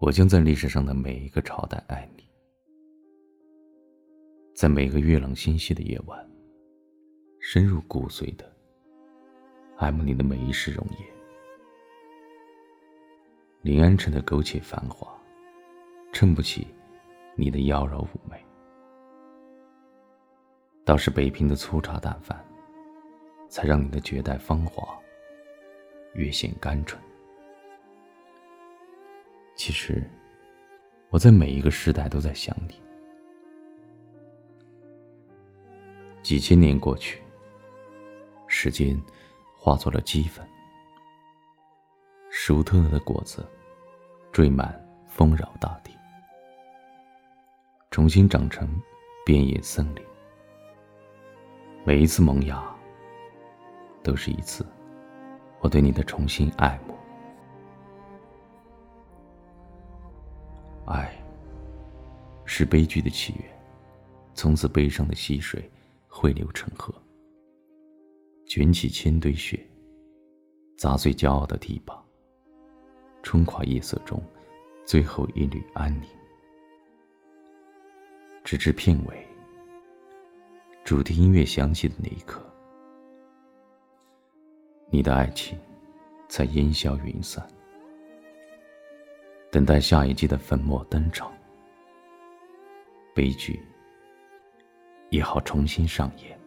我将在历史上的每一个朝代爱你，在每个月朗星稀的夜晚，深入骨髓的爱慕你的每一世容颜。临安城的苟且繁华，衬不起你的妖娆妩媚；倒是北平的粗茶淡饭，才让你的绝代芳华越显甘醇。其实，我在每一个时代都在想你。几千年过去，时间化作了齑粉，熟透了的果子缀满丰饶大地，重新长成遍野森林。每一次萌芽，都是一次我对你的重新爱慕。是悲剧的起源。从此，悲伤的溪水汇流成河，卷起千堆雪，砸碎骄傲的堤坝，冲垮夜色中最后一缕安宁。直至片尾，主题音乐响起的那一刻，你的爱情才烟消云散。等待下一季的粉墨登场，悲剧也好重新上演。